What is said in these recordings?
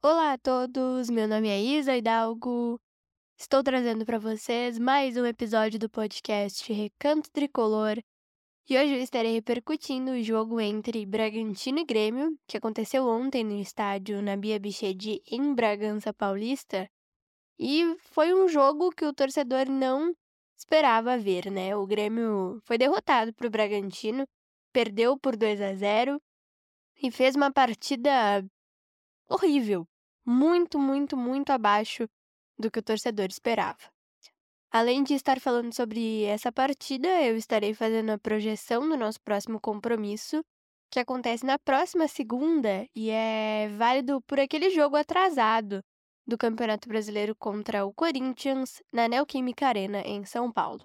Olá a todos, meu nome é Isa Hidalgo. Estou trazendo para vocês mais um episódio do podcast Recanto Tricolor. E hoje eu estarei repercutindo o jogo entre Bragantino e Grêmio, que aconteceu ontem no estádio Nabia Bichedi em Bragança Paulista. E foi um jogo que o torcedor não esperava ver, né? O Grêmio foi derrotado para o Bragantino, perdeu por 2 a 0 e fez uma partida horrível, muito, muito, muito abaixo do que o torcedor esperava. Além de estar falando sobre essa partida, eu estarei fazendo a projeção do nosso próximo compromisso, que acontece na próxima segunda e é válido por aquele jogo atrasado do Campeonato Brasileiro contra o Corinthians na Neoquímica Arena em São Paulo.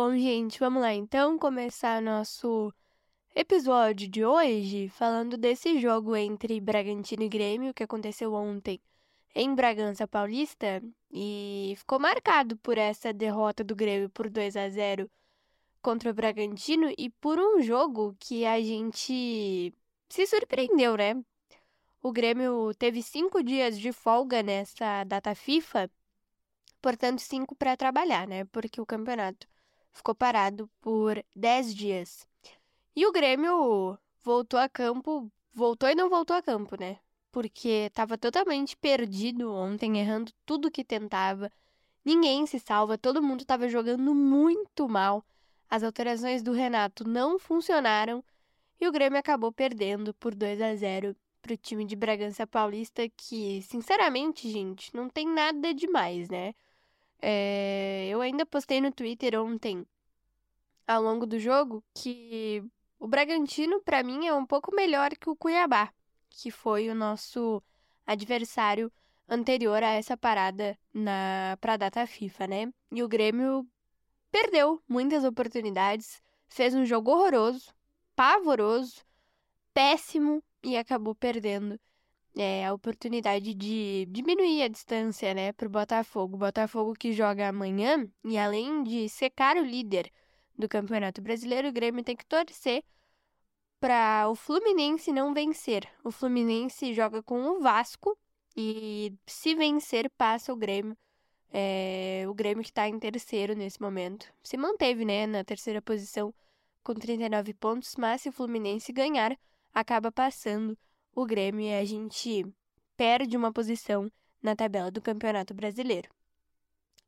Bom, gente, vamos lá então começar nosso episódio de hoje falando desse jogo entre Bragantino e Grêmio que aconteceu ontem em Bragança Paulista e ficou marcado por essa derrota do Grêmio por 2 a 0 contra o Bragantino e por um jogo que a gente se surpreendeu, né? O Grêmio teve cinco dias de folga nessa data FIFA, portanto, cinco para trabalhar, né? Porque o campeonato ficou parado por 10 dias. E o Grêmio voltou a campo, voltou e não voltou a campo, né? Porque estava totalmente perdido ontem, errando tudo que tentava. Ninguém se salva, todo mundo estava jogando muito mal. As alterações do Renato não funcionaram e o Grêmio acabou perdendo por 2 a 0 para o time de Bragança Paulista, que, sinceramente, gente, não tem nada demais, né? É, eu ainda postei no Twitter ontem, ao longo do jogo, que o Bragantino, para mim, é um pouco melhor que o Cuiabá, que foi o nosso adversário anterior a essa parada na para a data FIFA, né? E o Grêmio perdeu muitas oportunidades, fez um jogo horroroso, pavoroso, péssimo e acabou perdendo é, a oportunidade de diminuir a distância, né, para o Botafogo. O Botafogo que joga amanhã e além de secar o líder do Campeonato Brasileiro, o Grêmio tem que torcer para o Fluminense não vencer. O Fluminense joga com o Vasco e se vencer passa o Grêmio. É, o Grêmio que está em terceiro nesse momento se manteve, né, na terceira posição com 39 pontos, mas se o Fluminense ganhar, acaba passando o Grêmio e a gente perde uma posição na tabela do Campeonato Brasileiro.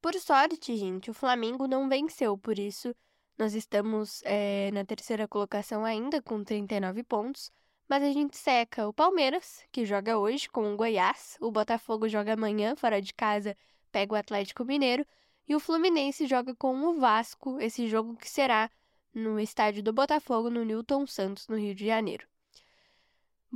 Por sorte, gente, o Flamengo não venceu, por isso nós estamos é, na terceira colocação ainda com 39 pontos, mas a gente seca o Palmeiras, que joga hoje com o Goiás, o Botafogo joga amanhã fora de casa, pega o Atlético Mineiro, e o Fluminense joga com o Vasco, esse jogo que será no estádio do Botafogo, no Newton Santos, no Rio de Janeiro.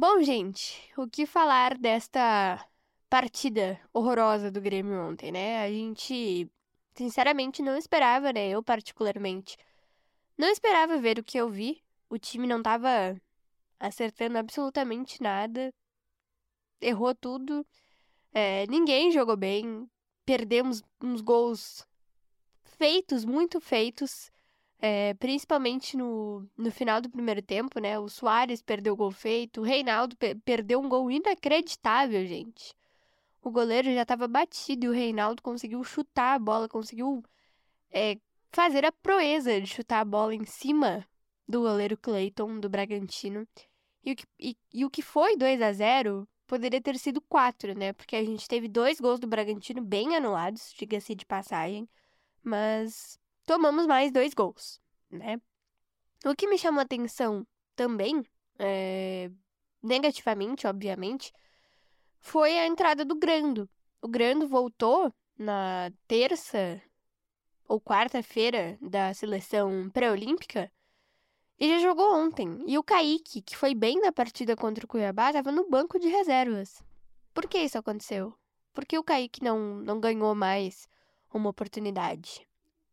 Bom, gente, o que falar desta partida horrorosa do Grêmio ontem, né? A gente, sinceramente, não esperava, né? Eu, particularmente, não esperava ver o que eu vi. O time não tava acertando absolutamente nada. Errou tudo. É, ninguém jogou bem. Perdemos uns gols feitos, muito feitos. É, principalmente no, no final do primeiro tempo, né? O Soares perdeu o gol feito, o Reinaldo pe perdeu um gol inacreditável, gente. O goleiro já estava batido e o Reinaldo conseguiu chutar a bola, conseguiu é, fazer a proeza de chutar a bola em cima do goleiro Clayton, do Bragantino. E o que, e, e o que foi 2 a 0 poderia ter sido 4, né? Porque a gente teve dois gols do Bragantino bem anulados, diga-se de passagem. Mas tomamos mais dois gols, né? O que me chamou atenção também, é, negativamente, obviamente, foi a entrada do Grando. O Grando voltou na terça ou quarta-feira da seleção pré-olímpica e já jogou ontem. E o Kaique, que foi bem na partida contra o Cuiabá, estava no banco de reservas. Por que isso aconteceu? Por que o Kaique não, não ganhou mais uma oportunidade?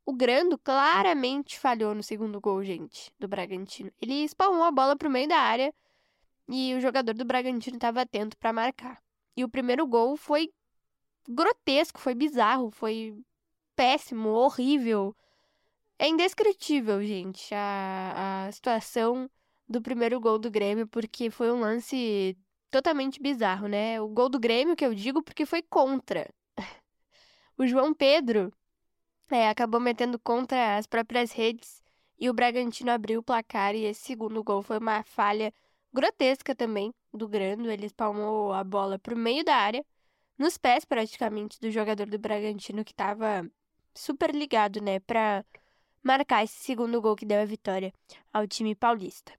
O Grando claramente falhou no segundo gol, gente, do Bragantino. Ele espalmou a bola para o meio da área e o jogador do Bragantino estava atento para marcar. E o primeiro gol foi grotesco, foi bizarro, foi péssimo, horrível. É indescritível, gente, a, a situação do primeiro gol do Grêmio, porque foi um lance totalmente bizarro, né? O gol do Grêmio, que eu digo, porque foi contra. o João Pedro é, acabou metendo contra as próprias redes e o Bragantino abriu o placar e esse segundo gol foi uma falha grotesca também do Grando. Ele espalmou a bola pro meio da área, nos pés praticamente do jogador do Bragantino que estava super ligado, né, para marcar esse segundo gol que deu a vitória ao time paulista.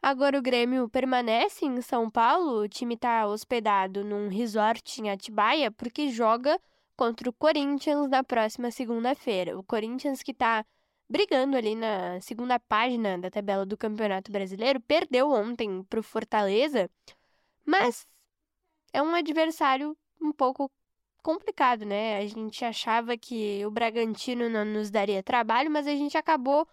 Agora o Grêmio permanece em São Paulo, o time está hospedado num resort em Atibaia porque joga contra o Corinthians na próxima segunda-feira. O Corinthians que está brigando ali na segunda página da tabela do Campeonato Brasileiro, perdeu ontem para o Fortaleza, mas é um adversário um pouco complicado, né? A gente achava que o Bragantino não nos daria trabalho, mas a gente acabou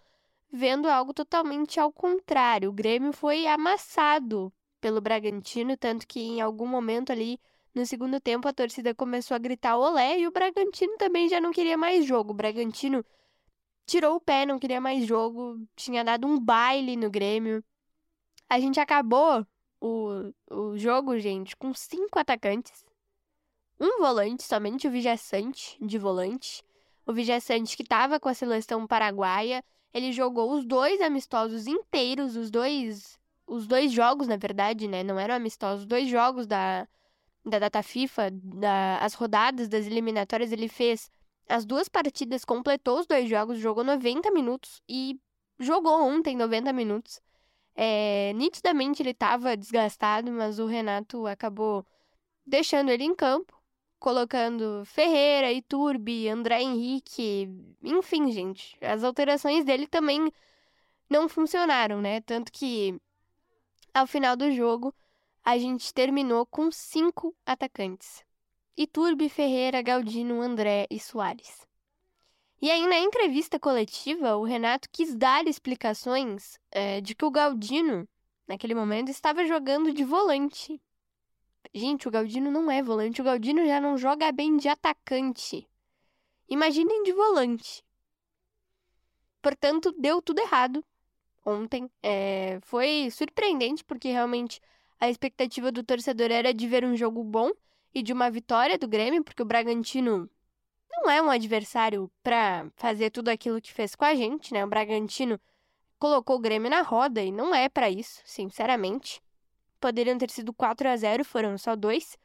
vendo algo totalmente ao contrário. O Grêmio foi amassado pelo Bragantino, tanto que em algum momento ali no segundo tempo a torcida começou a gritar olé e o Bragantino também já não queria mais jogo. O Bragantino tirou o pé, não queria mais jogo, tinha dado um baile no Grêmio. A gente acabou o, o jogo, gente, com cinco atacantes um volante, somente o Vijaçante de volante. O Vijaçante que estava com a seleção paraguaia, ele jogou os dois amistosos inteiros, os dois os dois jogos, na verdade, né? Não eram amistosos, os dois jogos da, da data FIFA, da, as rodadas das eliminatórias, ele fez as duas partidas, completou os dois jogos, jogou 90 minutos e jogou ontem 90 minutos. É, nitidamente ele estava desgastado, mas o Renato acabou deixando ele em campo colocando Ferreira, Iturbe, André Henrique, enfim, gente. As alterações dele também não funcionaram, né? Tanto que ao final do jogo a gente terminou com cinco atacantes: Iturbe, Ferreira, Galdino, André e Soares. E aí, na entrevista coletiva, o Renato quis dar explicações é, de que o Galdino, naquele momento, estava jogando de volante Gente, o Galdino não é volante. O Galdino já não joga bem de atacante. Imaginem de volante. Portanto, deu tudo errado ontem. É, foi surpreendente, porque realmente a expectativa do torcedor era de ver um jogo bom e de uma vitória do Grêmio, porque o Bragantino não é um adversário para fazer tudo aquilo que fez com a gente, né? O Bragantino colocou o Grêmio na roda e não é para isso, sinceramente poderiam ter sido 4 a 0 foram só dois.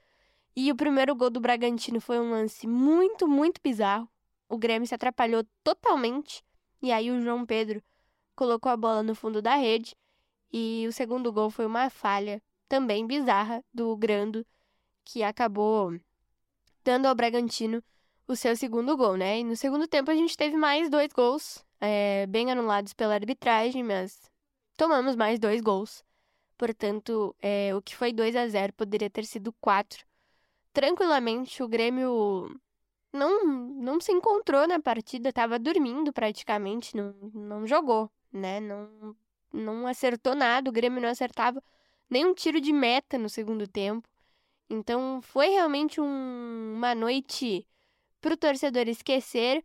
E o primeiro gol do Bragantino foi um lance muito, muito bizarro. O Grêmio se atrapalhou totalmente. E aí o João Pedro colocou a bola no fundo da rede. E o segundo gol foi uma falha também bizarra do Grando, que acabou dando ao Bragantino o seu segundo gol, né? E no segundo tempo a gente teve mais dois gols, é, bem anulados pela arbitragem, mas tomamos mais dois gols. Portanto, é, o que foi 2 a 0 poderia ter sido 4. Tranquilamente, o Grêmio não, não se encontrou na partida, estava dormindo praticamente, não, não jogou, né? Não, não acertou nada, o Grêmio não acertava nenhum tiro de meta no segundo tempo. Então, foi realmente um, uma noite para o torcedor esquecer.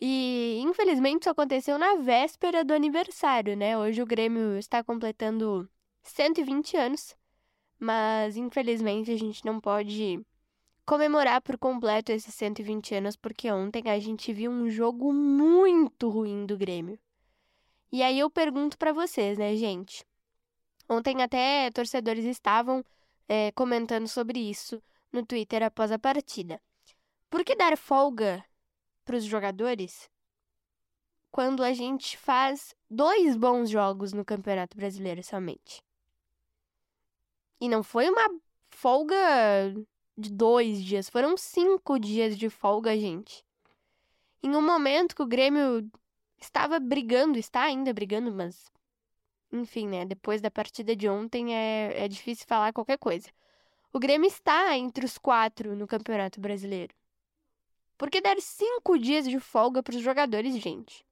E infelizmente isso aconteceu na véspera do aniversário, né? Hoje o Grêmio está completando 120 anos, mas infelizmente a gente não pode comemorar por completo esses 120 anos porque ontem a gente viu um jogo muito ruim do Grêmio. E aí eu pergunto para vocês, né, gente? Ontem até torcedores estavam é, comentando sobre isso no Twitter após a partida. Por que dar folga para os jogadores quando a gente faz dois bons jogos no Campeonato Brasileiro somente? E não foi uma folga de dois dias, foram cinco dias de folga, gente. Em um momento que o Grêmio estava brigando, está ainda brigando, mas. Enfim, né? Depois da partida de ontem é, é difícil falar qualquer coisa. O Grêmio está entre os quatro no Campeonato Brasileiro. Por que dar cinco dias de folga para os jogadores, gente?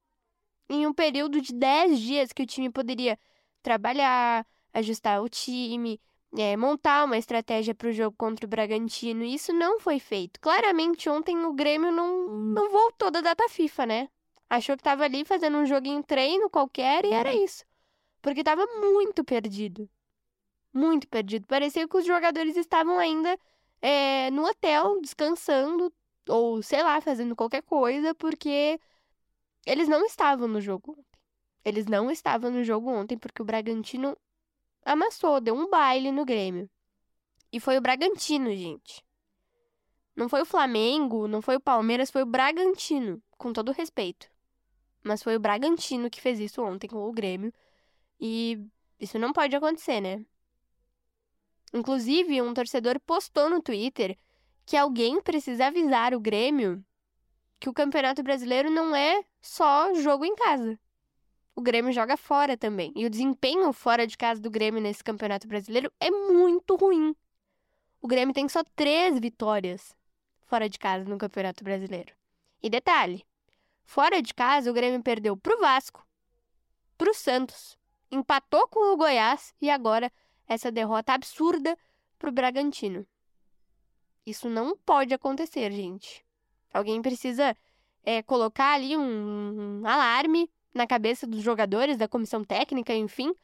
Em um período de dez dias que o time poderia trabalhar, ajustar o time, é, montar uma estratégia para o jogo contra o Bragantino. E isso não foi feito. Claramente, ontem o Grêmio não, não voltou da data FIFA, né? Achou que estava ali fazendo um joguinho treino qualquer e era isso. Porque estava muito perdido. Muito perdido. Parecia que os jogadores estavam ainda é, no hotel, descansando, ou sei lá, fazendo qualquer coisa, porque eles não estavam no jogo ontem. Eles não estavam no jogo ontem, porque o Bragantino amassou, deu um baile no Grêmio. E foi o Bragantino, gente. Não foi o Flamengo, não foi o Palmeiras, foi o Bragantino, com todo respeito. Mas foi o Bragantino que fez isso ontem com o Grêmio. E isso não pode acontecer, né? Inclusive, um torcedor postou no Twitter que alguém precisa avisar o Grêmio que o Campeonato Brasileiro não é só jogo em casa. O Grêmio joga fora também. E o desempenho fora de casa do Grêmio nesse Campeonato Brasileiro é muito ruim. O Grêmio tem só três vitórias fora de casa no Campeonato Brasileiro. E detalhe: Fora de casa, o Grêmio perdeu pro Vasco, pro Santos, empatou com o Goiás e agora essa derrota absurda pro Bragantino. Isso não pode acontecer, gente. Alguém precisa é, colocar ali um, um alarme na cabeça dos jogadores, da comissão técnica, enfim,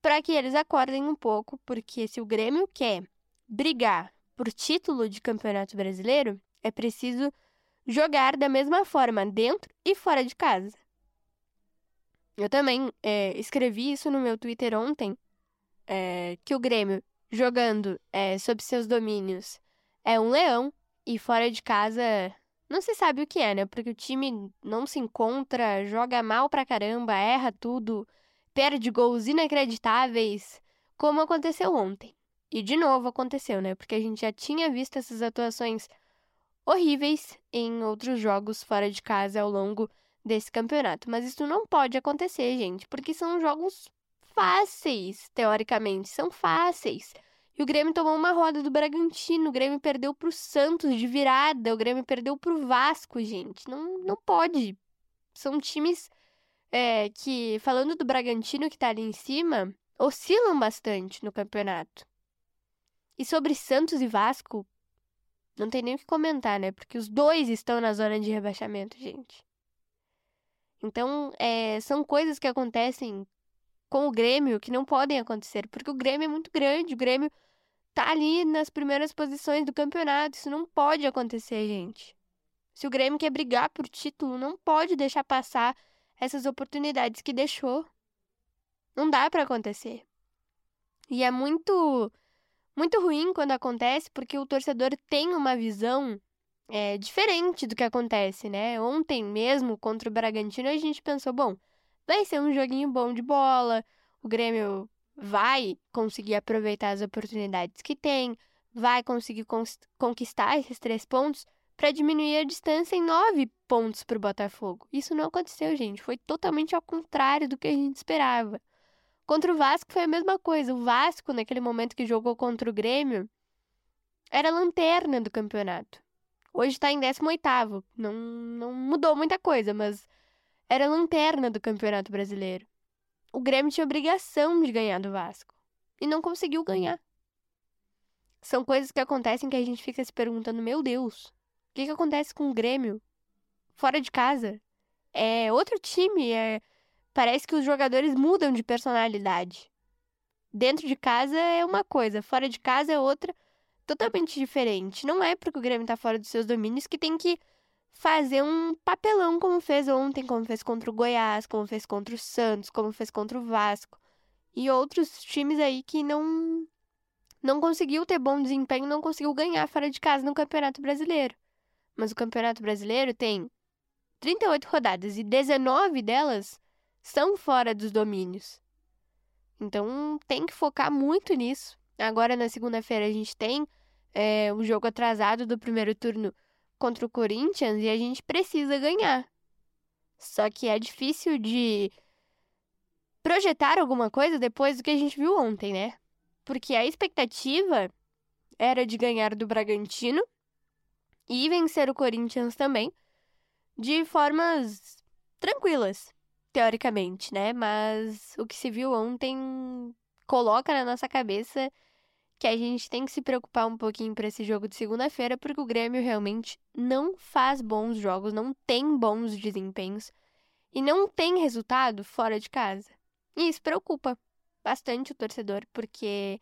para que eles acordem um pouco, porque se o Grêmio quer brigar por título de campeonato brasileiro, é preciso jogar da mesma forma dentro e fora de casa. Eu também é, escrevi isso no meu Twitter ontem, é, que o Grêmio jogando é, sob seus domínios é um leão e fora de casa não se sabe o que é, né? Porque o time não se encontra, joga mal pra caramba, erra tudo, perde gols inacreditáveis, como aconteceu ontem. E de novo aconteceu, né? Porque a gente já tinha visto essas atuações horríveis em outros jogos fora de casa ao longo desse campeonato. Mas isso não pode acontecer, gente, porque são jogos fáceis, teoricamente, são fáceis. E o Grêmio tomou uma roda do Bragantino, o Grêmio perdeu pro Santos de virada, o Grêmio perdeu pro Vasco, gente. Não, não pode. São times é, que, falando do Bragantino que tá ali em cima, oscilam bastante no campeonato. E sobre Santos e Vasco, não tem nem o que comentar, né? Porque os dois estão na zona de rebaixamento, gente. Então, é, são coisas que acontecem com o Grêmio que não podem acontecer, porque o Grêmio é muito grande, o Grêmio tá ali nas primeiras posições do campeonato. Isso não pode acontecer, gente. Se o Grêmio quer brigar por título, não pode deixar passar essas oportunidades que deixou. Não dá para acontecer. E é muito muito ruim quando acontece, porque o torcedor tem uma visão é, diferente do que acontece, né? Ontem mesmo, contra o Bragantino, a gente pensou, bom, vai ser um joguinho bom de bola, o Grêmio vai conseguir aproveitar as oportunidades que tem, vai conseguir conquistar esses três pontos para diminuir a distância em nove pontos para o Botafogo. Isso não aconteceu, gente. Foi totalmente ao contrário do que a gente esperava. Contra o Vasco foi a mesma coisa. O Vasco, naquele momento que jogou contra o Grêmio, era lanterna do campeonato. Hoje está em 18. Não, não mudou muita coisa, mas era lanterna do campeonato brasileiro. O Grêmio tinha obrigação de ganhar do Vasco e não conseguiu ganhar. São coisas que acontecem que a gente fica se perguntando: meu Deus, o que, que acontece com o Grêmio? Fora de casa? É outro time, é parece que os jogadores mudam de personalidade. Dentro de casa é uma coisa, fora de casa é outra, totalmente diferente. Não é porque o Grêmio tá fora dos seus domínios que tem que fazer um papelão como fez ontem, como fez contra o Goiás, como fez contra o Santos, como fez contra o Vasco e outros times aí que não não conseguiu ter bom desempenho, não conseguiu ganhar fora de casa no Campeonato Brasileiro. Mas o Campeonato Brasileiro tem 38 rodadas e 19 delas são fora dos domínios. Então tem que focar muito nisso. Agora na segunda-feira a gente tem é, o jogo atrasado do primeiro turno contra o Corinthians e a gente precisa ganhar. Só que é difícil de projetar alguma coisa depois do que a gente viu ontem, né? Porque a expectativa era de ganhar do Bragantino e vencer o Corinthians também de formas tranquilas, teoricamente, né? Mas o que se viu ontem coloca na nossa cabeça que a gente tem que se preocupar um pouquinho para esse jogo de segunda-feira, porque o Grêmio realmente não faz bons jogos, não tem bons desempenhos e não tem resultado fora de casa. E isso preocupa bastante o torcedor, porque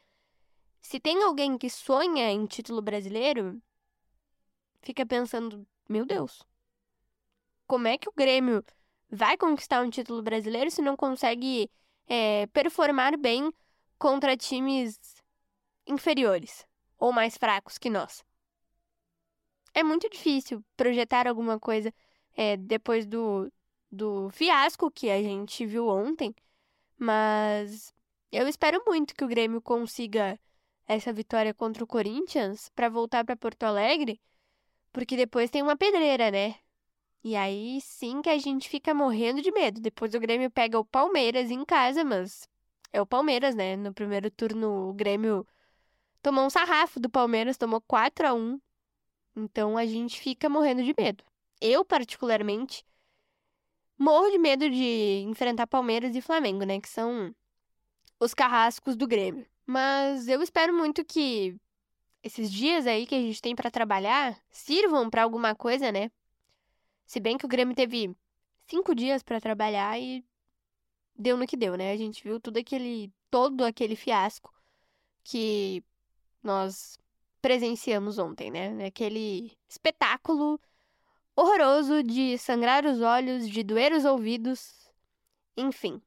se tem alguém que sonha em título brasileiro, fica pensando: meu Deus, como é que o Grêmio vai conquistar um título brasileiro se não consegue é, performar bem contra times inferiores ou mais fracos que nós. É muito difícil projetar alguma coisa é, depois do, do fiasco que a gente viu ontem, mas eu espero muito que o Grêmio consiga essa vitória contra o Corinthians para voltar para Porto Alegre, porque depois tem uma pedreira, né? E aí sim que a gente fica morrendo de medo. Depois o Grêmio pega o Palmeiras em casa, mas é o Palmeiras, né? No primeiro turno o Grêmio tomou um sarrafo do Palmeiras, tomou 4 a 1 Então a gente fica morrendo de medo. Eu, particularmente, morro de medo de enfrentar Palmeiras e Flamengo, né? Que são os carrascos do Grêmio. Mas eu espero muito que esses dias aí que a gente tem para trabalhar sirvam para alguma coisa, né? Se bem que o Grêmio teve cinco dias para trabalhar e deu no que deu, né? A gente viu tudo aquele, todo aquele fiasco que nós presenciamos ontem, né? Aquele espetáculo horroroso de sangrar os olhos, de doer os ouvidos. Enfim,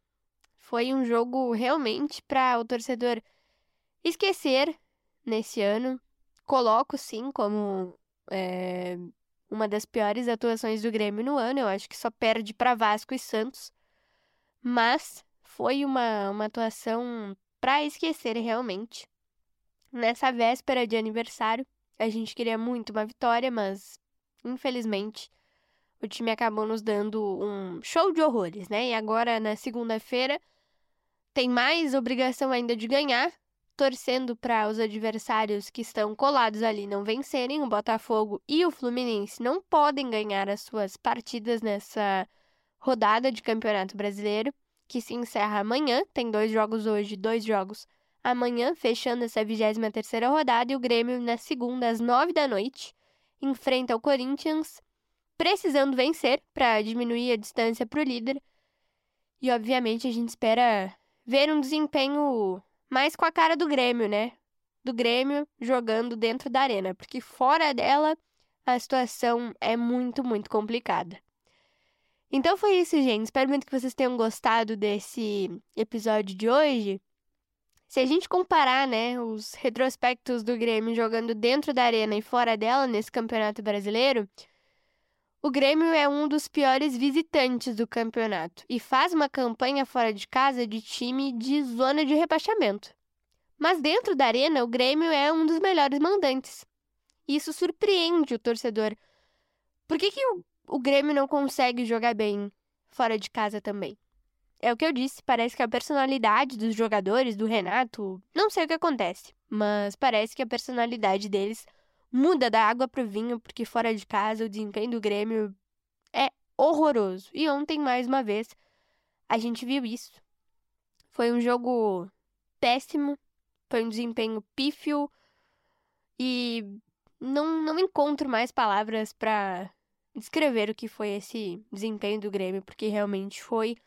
foi um jogo realmente para o torcedor esquecer nesse ano. Coloco sim como é, uma das piores atuações do Grêmio no ano. Eu acho que só perde para Vasco e Santos. Mas foi uma, uma atuação para esquecer realmente. Nessa véspera de aniversário, a gente queria muito uma vitória, mas infelizmente o time acabou nos dando um show de horrores, né? E agora na segunda-feira tem mais obrigação ainda de ganhar, torcendo para os adversários que estão colados ali não vencerem. O Botafogo e o Fluminense não podem ganhar as suas partidas nessa rodada de Campeonato Brasileiro, que se encerra amanhã. Tem dois jogos hoje, dois jogos amanhã, fechando essa 23 rodada, e o Grêmio, na segunda, às 9 da noite, enfrenta o Corinthians, precisando vencer para diminuir a distância para o líder. E, obviamente, a gente espera ver um desempenho mais com a cara do Grêmio, né? Do Grêmio jogando dentro da arena, porque fora dela a situação é muito, muito complicada. Então foi isso, gente. Espero muito que vocês tenham gostado desse episódio de hoje. Se a gente comparar, né, os retrospectos do Grêmio jogando dentro da arena e fora dela nesse Campeonato Brasileiro, o Grêmio é um dos piores visitantes do campeonato e faz uma campanha fora de casa de time de zona de rebaixamento. Mas dentro da arena, o Grêmio é um dos melhores mandantes. Isso surpreende o torcedor. Por que, que o, o Grêmio não consegue jogar bem fora de casa também? É o que eu disse, parece que a personalidade dos jogadores, do Renato, não sei o que acontece, mas parece que a personalidade deles muda da água pro vinho, porque fora de casa o desempenho do Grêmio é horroroso. E ontem, mais uma vez, a gente viu isso. Foi um jogo péssimo, foi um desempenho pífio e não, não encontro mais palavras para descrever o que foi esse desempenho do Grêmio, porque realmente foi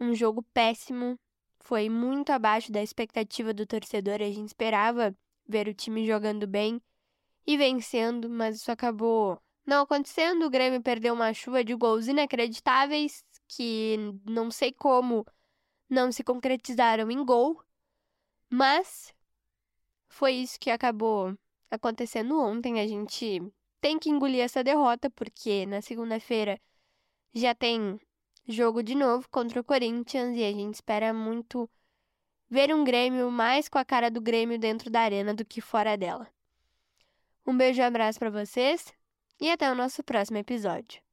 um jogo péssimo, foi muito abaixo da expectativa do torcedor. A gente esperava ver o time jogando bem e vencendo, mas isso acabou não acontecendo. O Grêmio perdeu uma chuva de gols inacreditáveis que não sei como não se concretizaram em gol, mas foi isso que acabou acontecendo ontem. A gente tem que engolir essa derrota, porque na segunda-feira já tem jogo de novo contra o Corinthians e a gente espera muito ver um Grêmio mais com a cara do Grêmio dentro da arena do que fora dela. Um beijo e abraço para vocês e até o nosso próximo episódio.